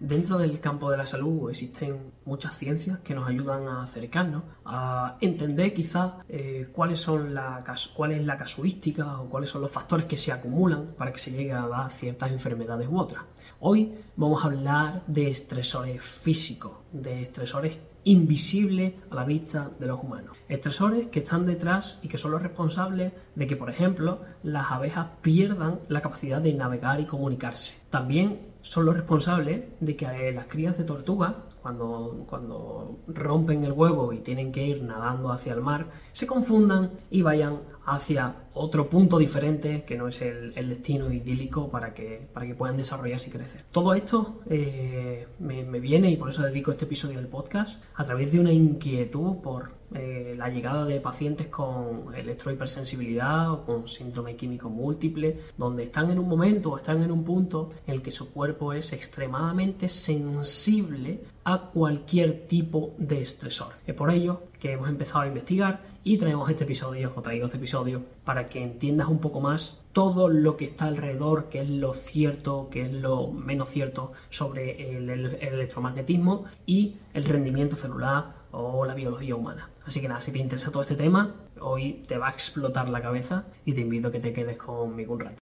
Dentro del campo de la salud existen muchas ciencias que nos ayudan a acercarnos, a entender quizás eh, cuáles son la, cuál es la casuística o cuáles son los factores que se acumulan para que se llegue a dar ciertas enfermedades u otras. Hoy vamos a hablar de estresores físicos, de estresores invisibles a la vista de los humanos. Estresores que están detrás y que son los responsables de que, por ejemplo, las abejas pierdan la capacidad de navegar y comunicarse. También son los responsables de que eh, las crías de tortuga, cuando, cuando rompen el huevo y tienen que ir nadando hacia el mar, se confundan y vayan hacia otro punto diferente que no es el, destino idílico para que, para que puedan desarrollarse y crecer. Todo esto eh, me, viene, y por eso dedico este episodio del podcast, a través de una inquietud por eh, la llegada de pacientes con electrohipersensibilidad o con síndrome químico múltiple, donde están en un momento o están en un punto en el que su cuerpo es extremadamente sensible a cualquier tipo de estresor. Es por ello que hemos empezado a investigar y traemos este episodio, o traigo este episodio, para que entiendas un poco más todo lo que está alrededor, qué es lo cierto, qué es lo menos cierto sobre el electromagnetismo y el rendimiento celular o la biología humana. Así que nada, si te interesa todo este tema, hoy te va a explotar la cabeza y te invito a que te quedes conmigo un rato.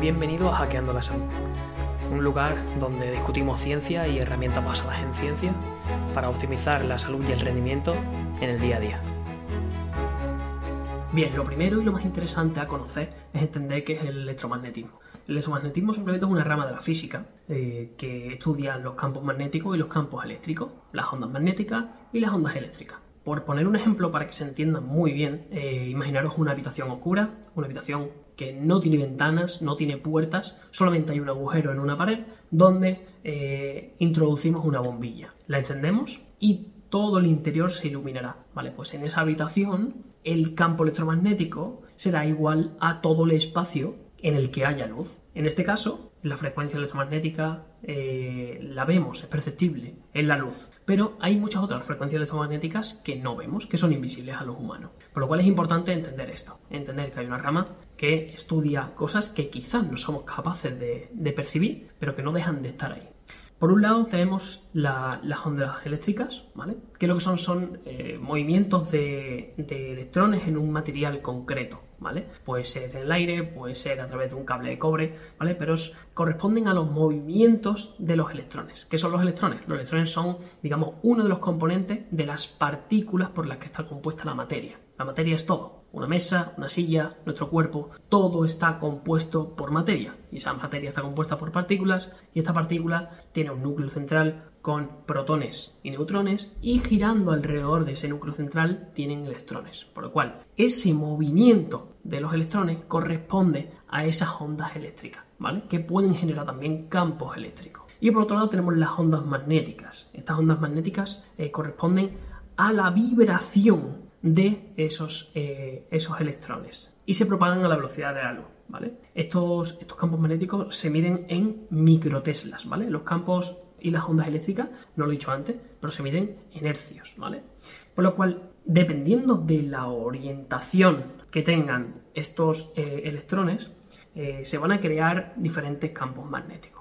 Bienvenido a Hackeando la Salud, un lugar donde discutimos ciencia y herramientas basadas en ciencia para optimizar la salud y el rendimiento en el día a día. Bien, lo primero y lo más interesante a conocer es entender qué es el electromagnetismo. El electromagnetismo simplemente es una rama de la física eh, que estudia los campos magnéticos y los campos eléctricos, las ondas magnéticas y las ondas eléctricas. Por poner un ejemplo para que se entienda muy bien, eh, imaginaros una habitación oscura, una habitación que no tiene ventanas, no tiene puertas, solamente hay un agujero en una pared donde eh, introducimos una bombilla. La encendemos y todo el interior se iluminará. Vale, pues en esa habitación el campo electromagnético será igual a todo el espacio en el que haya luz. En este caso, la frecuencia electromagnética eh, la vemos, es perceptible, en la luz. Pero hay muchas otras frecuencias electromagnéticas que no vemos, que son invisibles a los humanos. Por lo cual es importante entender esto, entender que hay una rama que estudia cosas que quizás no somos capaces de percibir, pero que no dejan de estar ahí. Por un lado tenemos las ondas eléctricas, ¿vale? Que lo que son son eh, movimientos de, electrones en un material concreto, ¿vale? Puede ser en el aire, puede ser a través de un cable de cobre, ¿vale? Pero corresponden a los movimientos de los electrones. ¿Qué son los electrones? Los electrones son, digamos, uno de los componentes de las partículas por las que está compuesta la materia. La materia es todo, una mesa, una silla, nuestro cuerpo, todo está compuesto por materia. Y esa materia está compuesta por partículas y esta partícula tiene un núcleo central con protones y neutrones y girando alrededor de ese núcleo central tienen electrones. Por lo cual, ese movimiento de los electrones corresponde a esas ondas eléctricas, ¿vale? Que pueden generar también campos eléctricos. Y por otro lado tenemos las ondas magnéticas. Estas ondas magnéticas eh, corresponden a la vibración de esos, eh, esos electrones y se propagan a la velocidad de la luz. ¿vale? Estos, estos campos magnéticos se miden en microteslas. ¿vale? Los campos y las ondas eléctricas, no lo he dicho antes, pero se miden en hercios. ¿vale? Por lo cual, dependiendo de la orientación que tengan estos eh, electrones, eh, se van a crear diferentes campos magnéticos,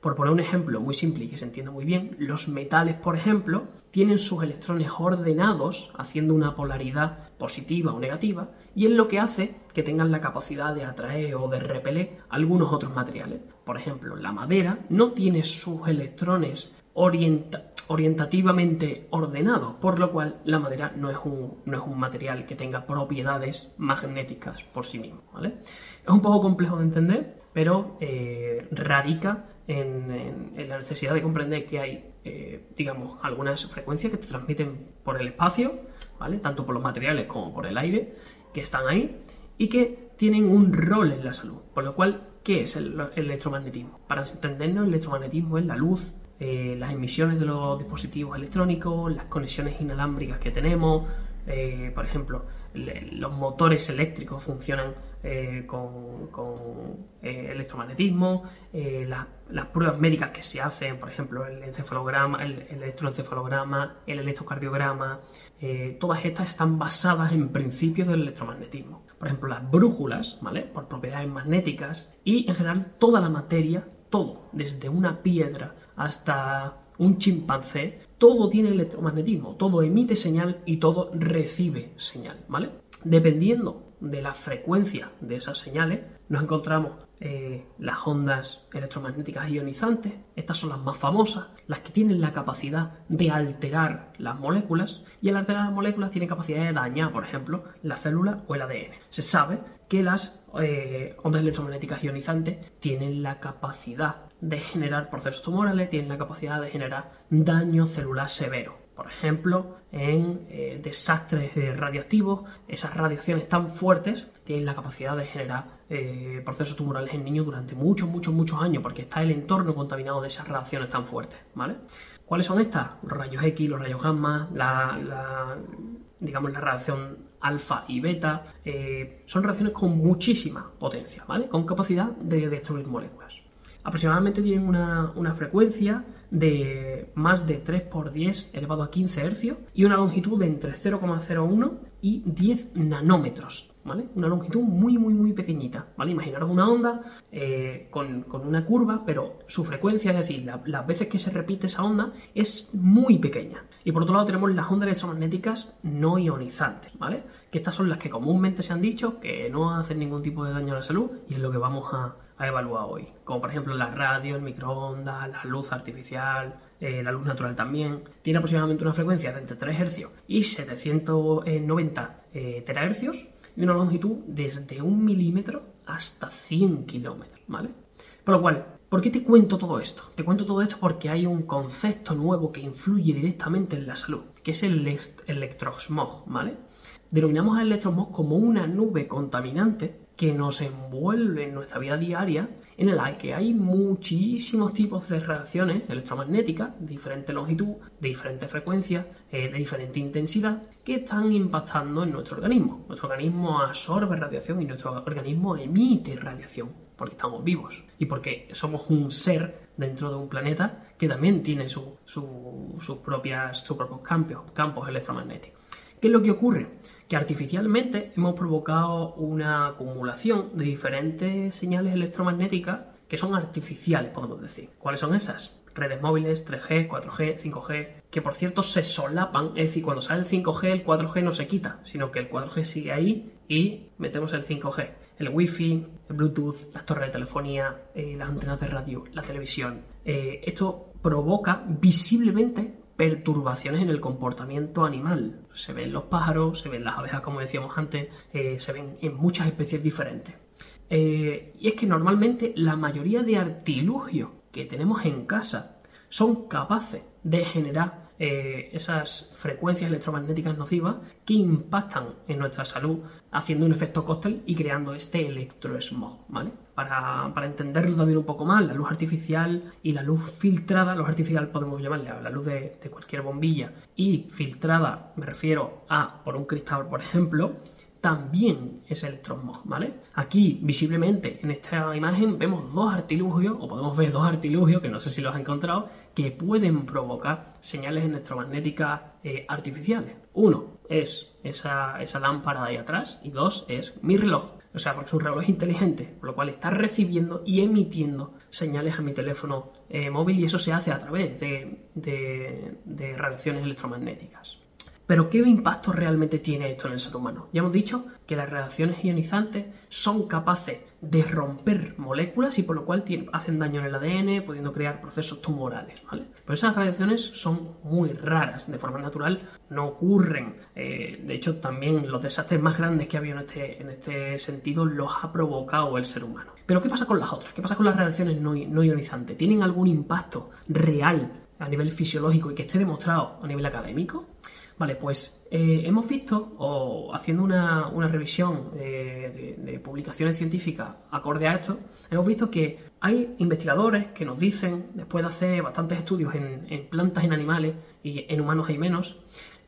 Por poner un ejemplo muy simple y que se entienda muy bien, los metales, por ejemplo, tienen sus electrones ordenados, haciendo una polaridad positiva o negativa, y es lo que hace que tengan la capacidad de atraer o de repeler algunos otros materiales. Por ejemplo, la madera no tiene sus electrones orientados orientativamente ordenado, por lo cual la madera no es un, no es un material que tenga propiedades magnéticas por sí mismo. Es un poco complejo de entender, pero eh, radica en, la necesidad de comprender que hay, eh, digamos, algunas frecuencias que te transmiten por el espacio, tanto por los materiales como por el aire, que están ahí y que tienen un rol en la salud. Por lo cual, ¿qué es el electromagnetismo? Para entendernos, el electromagnetismo es la luz eh, las emisiones de los dispositivos electrónicos, las conexiones inalámbricas que tenemos, eh, por ejemplo, los motores eléctricos funcionan eh, con, electromagnetismo, las, pruebas médicas que se hacen, por ejemplo, el encefalograma, el, electroencefalograma, el electrocardiograma, todas estas están basadas en principios del electromagnetismo. Por ejemplo, las brújulas, ¿vale? Por propiedades magnéticas y en general toda la materia todo, desde una piedra hasta un chimpancé, todo tiene electromagnetismo, todo emite señal y todo recibe señal, ¿vale? Dependiendo de la frecuencia de esas señales, nos encontramos eh, las ondas electromagnéticas ionizantes, estas son las más famosas, las que tienen la capacidad de alterar las moléculas y al alterar las moléculas tienen capacidad de dañar, por ejemplo, la célula o el ADN. Se sabe que las eh, ondas electromagnéticas ionizantes tienen la capacidad de generar procesos tumorales, tienen la capacidad de generar daño celular severo. Por ejemplo, en eh, desastres eh, radioactivos, esas radiaciones tan fuertes tienen la capacidad de generar eh, procesos tumorales en niños durante muchos, muchos, muchos años, porque está el entorno contaminado de esas radiaciones tan fuertes, ¿vale? ¿Cuáles son estas? Los rayos X, los rayos gamma, la, digamos la radiación alfa y beta, son radiaciones con muchísima potencia, ¿vale? Con capacidad de destruir moléculas aproximadamente tienen una, frecuencia de más de 3 por 10 elevado a 15 Hz y una longitud de entre 0,01 y 10 nanómetros. ¿Vale? Una longitud muy, muy, muy pequeñita, ¿vale? Imaginaros una onda eh, con, una curva, pero su frecuencia, es decir, las veces que se repite esa onda, es muy pequeña. Y por otro lado tenemos las ondas electromagnéticas no ionizantes, ¿vale? Que estas son las que comúnmente se han dicho que no hacen ningún tipo de daño a la salud y es lo que vamos a, ha evaluado hoy, como por ejemplo la radio, el microondas, la luz artificial, eh, la luz natural también. Tiene aproximadamente una frecuencia de entre 3 Hz y 790 eh, terahercios y una longitud desde un milímetro hasta 100 kilómetros, ¿vale? Por lo cual, ¿por qué te cuento todo esto? Te cuento todo esto porque hay un concepto nuevo que influye directamente en la salud, que es el electrosmog, ¿vale? Denominamos al electrosmog como una nube contaminante que nos envuelve en nuestra vida diaria, en la que hay muchísimos tipos de reacciones electromagnéticas de diferente longitud, de diferente frecuencia, eh, de diferente intensidad, que están impactando en nuestro organismo. Nuestro organismo absorbe radiación y nuestro organismo emite radiación, porque estamos vivos y porque somos un ser dentro de un planeta que también tiene sus propios campos, campos electromagnéticos. ¿Qué es lo que ocurre? Que artificialmente hemos provocado una acumulación de diferentes señales electromagnéticas que son artificiales, podemos decir. ¿Cuáles son esas? Redes móviles, 3G, 4G, 5G, que por cierto se solapan, es decir, cuando sale el 5G, el 4G no se quita, sino que el 4G sigue ahí y metemos el 5G. El Wi-Fi, el Bluetooth, las torres de telefonía, eh, las antenas de radio, la televisión. Eh, esto provoca visiblemente perturbaciones en el comportamiento animal. Se ven los pájaros, se ven las abejas, como decíamos antes, eh, se ven en muchas especies diferentes. Eh, y es que normalmente la mayoría de artilugios que tenemos en casa son capaces de generar eh, esas frecuencias electromagnéticas nocivas que impactan en nuestra salud, haciendo un efecto cóctel y creando este electrosmog, ¿vale? Para, entenderlo también un poco más, la luz artificial y la luz filtrada, luz artificial podemos llamarle a la luz de, de cualquier bombilla, y filtrada me refiero a por un cristal, por ejemplo, también es electrosmog, ¿vale? Aquí, visiblemente, en esta imagen vemos dos artilugios, o podemos ver dos artilugios, que no sé si los has encontrado, que pueden provocar señales electromagnéticas eh, artificiales. Uno es esa, lámpara de ahí atrás, y dos es mi reloj. O sea, porque es un reloj inteligente, por lo cual está recibiendo y emitiendo señales a mi teléfono eh, móvil y eso se hace a través de radiaciones electromagnéticas. Pero ¿qué impacto realmente tiene esto en el ser humano? Ya hemos dicho que las reacciones ionizantes son capaces de romper moléculas y por lo cual hacen daño en el ADN, pudiendo crear procesos tumorales, ¿vale? Pero esas radiaciones son muy raras, de forma natural no ocurren. Eh, de hecho, también los desastres más grandes que ha habido en este, en este sentido los ha provocado el ser humano. Pero ¿qué pasa con las otras? ¿Qué pasa con las radiaciones no ionizantes? ¿Tienen algún impacto real a nivel fisiológico y que esté demostrado a nivel académico? Vale, pues eh, hemos visto, o haciendo una, revisión eh, de, publicaciones científicas acorde a esto, hemos visto que hay investigadores que nos dicen, después de hacer bastantes estudios en, plantas, en animales y en humanos hay menos,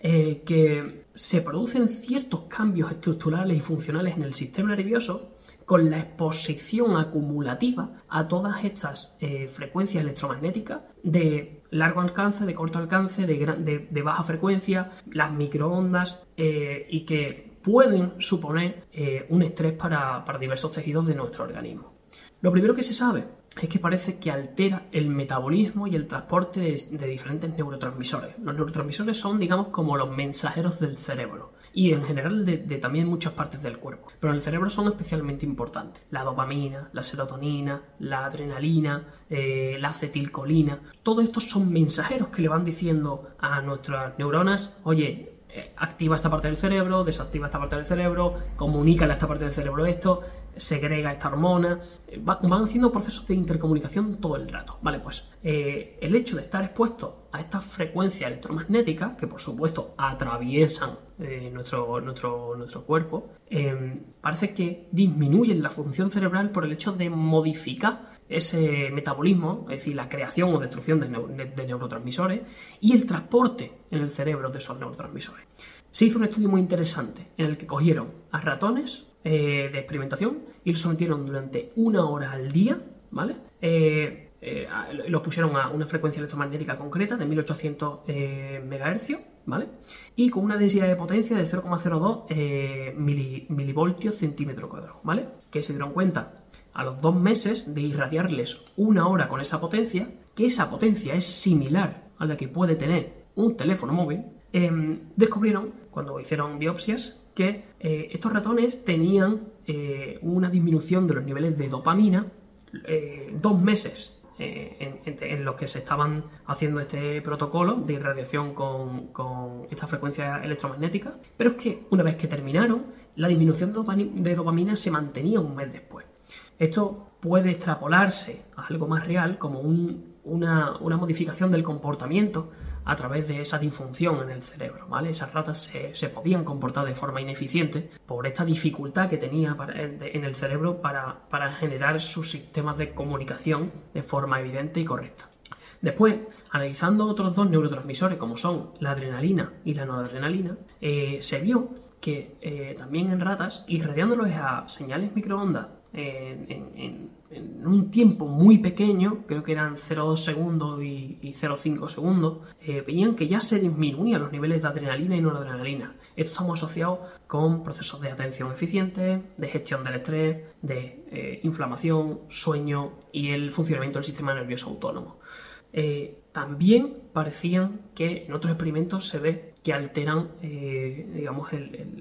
eh, que se producen ciertos cambios estructurales y funcionales en el sistema nervioso con la exposición acumulativa a todas estas frecuencias electromagnéticas de largo alcance, de corto alcance, de, baja frecuencia, las microondas eh, y que pueden suponer eh, un estrés para, diversos tejidos de nuestro organismo. Lo primero que se sabe es que parece que altera el metabolismo y el transporte de, diferentes neurotransmisores. Los neurotransmisores son, digamos, como los mensajeros del cerebro y en general de, también muchas partes del cuerpo. Pero en el cerebro son especialmente importantes. La dopamina, la serotonina, la adrenalina, eh, la acetilcolina. Todos estos son mensajeros que le van diciendo a nuestras neuronas, oye, activa esta parte del cerebro, desactiva esta parte del cerebro, comunica a esta parte del cerebro esto, segrega esta hormona, eh, van haciendo procesos de intercomunicación todo el rato. Vale, pues eh, el hecho de estar expuesto a estas frecuencias electromagnéticas, que por supuesto atraviesan nuestro, nuestro, nuestro, cuerpo, parece que disminuyen la función cerebral por el hecho de modificar ese metabolismo, es decir, la creación o destrucción de, neurotransmisores y el transporte en el cerebro de esos neurotransmisores. Se hizo un estudio muy interesante en el que cogieron a ratones eh, de experimentación y los sometieron durante una hora al día, ¿vale? Eh, eh, los pusieron a una frecuencia electromagnética concreta de 1800 MHz, ¿vale? Y con una densidad de potencia de 0,02 milivoltios centímetro cuadrado, ¿vale? Que se dieron cuenta a los dos meses de irradiarles una hora con esa potencia, que esa potencia es similar a la que puede tener un teléfono móvil, em, descubrieron, cuando hicieron biopsias, que eh, estos ratones tenían eh, una disminución de los niveles de dopamina eh, dos meses en, los que se estaban haciendo este protocolo de irradiación con, con, esta frecuencia electromagnética, pero es que una vez que terminaron, la disminución de dopamina se mantenía un mes después. Esto puede extrapolarse a algo más real como una, modificación del comportamiento a través de esa disfunción en el cerebro. Esas ratas se, podían comportar de forma ineficiente por esta dificultad que tenía en el cerebro para, para generar sus sistemas de comunicación de forma evidente y correcta. Después, analizando otros dos neurotransmisores como son la adrenalina y la noradrenalina, eh, se vio que eh, también en ratas, irradiándolos a señales microondas en, un tiempo muy pequeño, creo que eran 0,2 segundos y, 0,5 segundos, eh, veían que ya se disminuían los niveles de adrenalina y noradrenalina. Esto estamos asociados con procesos de atención eficiente, de gestión del estrés, de eh, inflamación, sueño y el funcionamiento del sistema nervioso autónomo. Eh, también parecían que en otros experimentos se ve que alteran, eh, digamos,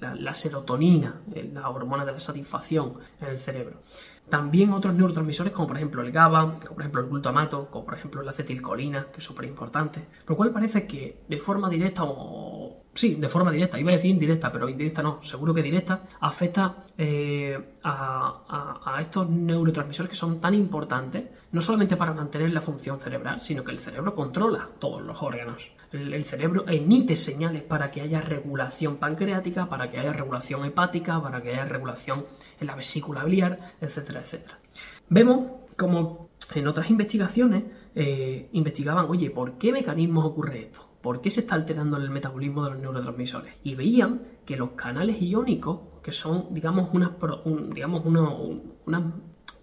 la, serotonina, la hormona de la satisfacción en el cerebro. También otros neurotransmisores como por ejemplo el GABA, como por ejemplo el glutamato, como por ejemplo la acetilcolina, que es súper importante, lo cual parece que de forma directa o sí, de forma directa, iba a decir indirecta, pero indirecta no, seguro que directa, afecta eh, a, estos neurotransmisores que son tan importantes, no solamente para mantener la función cerebral, sino que el cerebro controla todos los órganos. El, cerebro emite señales para que haya regulación pancreática, para que haya regulación hepática, para que haya regulación en la vesícula biliar, etcétera, etcétera. Vemos como en otras investigaciones eh, investigaban, oye, ¿por qué mecanismos ocurre esto? ¿Por qué se está alterando el metabolismo de los neurotransmisores? Y veían que los canales iónicos, que son, digamos, unas, digamos,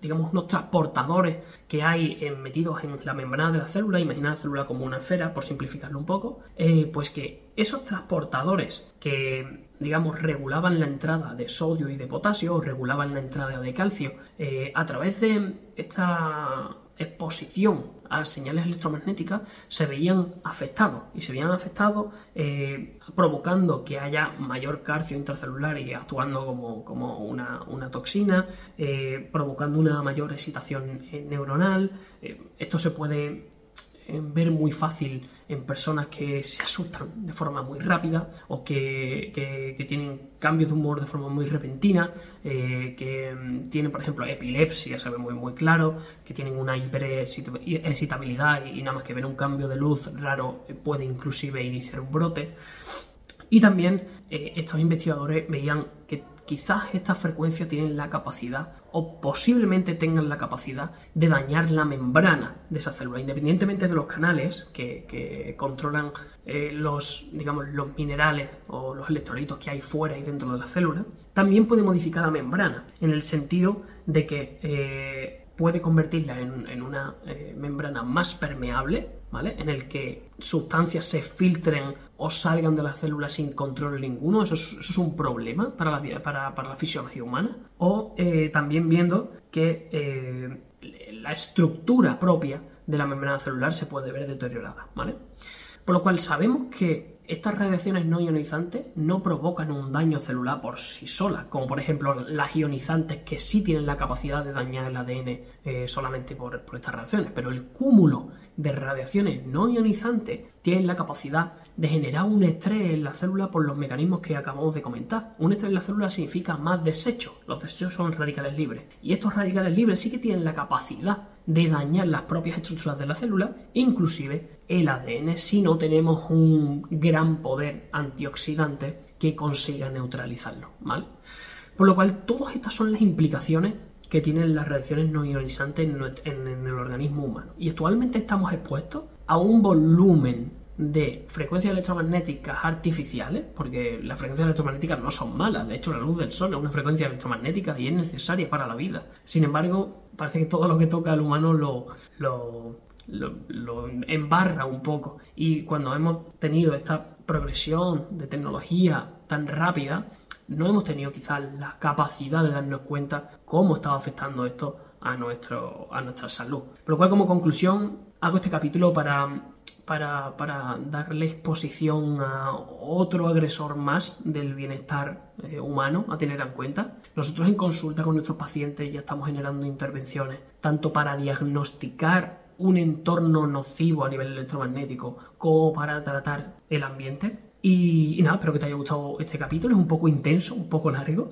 digamos, unos transportadores que hay metidos en la membrana de la célula, imaginar la célula como una esfera, por simplificarlo un poco, eh, pues que esos transportadores que, digamos, regulaban la entrada de sodio y de potasio, o regulaban la entrada de calcio, eh, a través de esta exposición a señales electromagnéticas se veían afectados y se veían afectados eh, provocando que haya mayor calcio intracelular y actuando como, una, toxina, eh, provocando una mayor excitación eh, neuronal. esto se puede ver muy fácil en personas que se asustan de forma muy rápida o que, tienen cambios de humor de forma muy repentina, eh, que mm, tienen, por ejemplo, epilepsia, se ve muy, muy claro, que tienen una hiperexcitabilidad y, nada más que ver un cambio de luz raro puede inclusive iniciar un brote. Y también eh, estos investigadores veían que quizás estas frecuencias tienen la capacidad o posiblemente tengan la capacidad de dañar la membrana de esa célula, independientemente de los canales que, controlan eh, los, digamos, los minerales o los electrolitos que hay fuera y dentro de la célula, también puede modificar la membrana, en el sentido de que eh, puede convertirla en, una eh, membrana más permeable, ¿vale? En el que sustancias se filtren o salgan de la célula sin control ninguno. Eso es, un problema para la, para, para la fisiología humana. O eh, también viendo que eh, la estructura propia de la membrana celular se puede ver deteriorada, ¿vale? Por lo cual sabemos que estas radiaciones no ionizantes no provocan un daño celular por sí solas, como por ejemplo las ionizantes que sí tienen la capacidad de dañar el ADN eh, solamente por, estas radiaciones, pero el cúmulo de radiaciones no ionizantes tiene la capacidad de generar un estrés en la célula por los mecanismos que acabamos de comentar. Un estrés en la célula significa más desechos, los desechos son radicales libres, y estos radicales libres sí que tienen la capacidad de dañar las propias estructuras de la célula, inclusive el ADN, si no tenemos un gran poder antioxidante que consiga neutralizarlo, ¿vale? Por lo cual, todas estas son las implicaciones que tienen las reacciones no ionizantes en, el organismo humano. Y actualmente estamos expuestos a un volumen de frecuencias electromagnéticas artificiales, porque las frecuencias electromagnéticas no son malas, de hecho la luz del sol es una frecuencia electromagnética y es necesaria para la vida. Sin embargo, parece que todo lo que toca al humano lo, lo, lo, embarra un poco. Y cuando hemos tenido esta progresión de tecnología tan rápida, no hemos tenido quizás la capacidad de darnos cuenta cómo estaba afectando esto a, nuestro, a nuestra salud. Por lo cual, como conclusión, hago este capítulo para, para, para darle exposición a otro agresor más del bienestar eh, humano a tener en cuenta. Nosotros en consulta con nuestros pacientes ya estamos generando intervenciones tanto para diagnosticar un entorno nocivo a nivel electromagnético como para tratar el ambiente. Y, nada, espero que te haya gustado este capítulo. Es un poco intenso, un poco largo,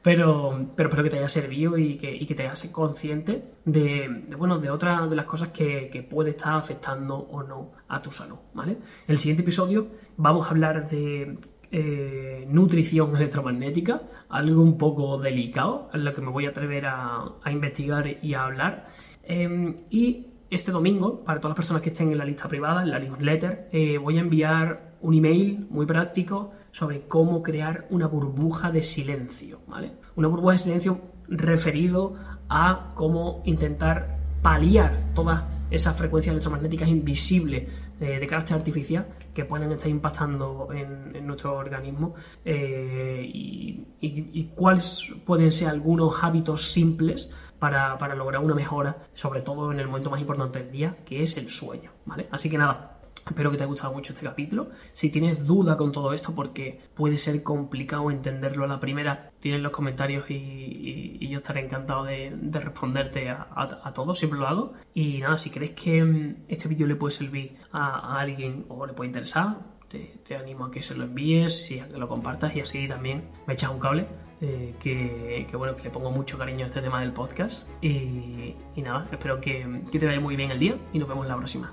pero, pero espero que te haya servido y que, te hayas consciente de, bueno, de otras de las cosas que, puede estar afectando o no a tu salud. ¿vale? En el siguiente episodio vamos a hablar de eh, nutrición electromagnética, algo un poco delicado, en lo que me voy a atrever a, a investigar y a hablar. Em, y este domingo, para todas las personas que estén en la lista privada, en la newsletter, eh, voy a enviar un email muy práctico sobre cómo crear una burbuja de silencio, ¿vale? Una burbuja de silencio referido a cómo intentar paliar todas esas frecuencias electromagnéticas invisibles eh, de carácter artificial que pueden estar impactando en, nuestro organismo eh, y, cuáles pueden ser algunos hábitos simples para, para, lograr una mejora, sobre todo en el momento más importante del día, que es el sueño, ¿vale? Así que nada, Espero que te haya gustado mucho este capítulo. Si tienes duda con todo esto, porque puede ser complicado entenderlo a la primera, tienes los comentarios y, yo estaré encantado de, responderte a, todos, siempre lo hago. Y nada, si crees que mm, este vídeo le puede servir a, alguien o le puede interesar, te, animo a que se lo envíes y a que lo compartas y así también me echas un cable. Eh, que, bueno, que le pongo mucho cariño a este tema del podcast. Y, nada, espero que, que te vaya muy bien el día y nos vemos la próxima.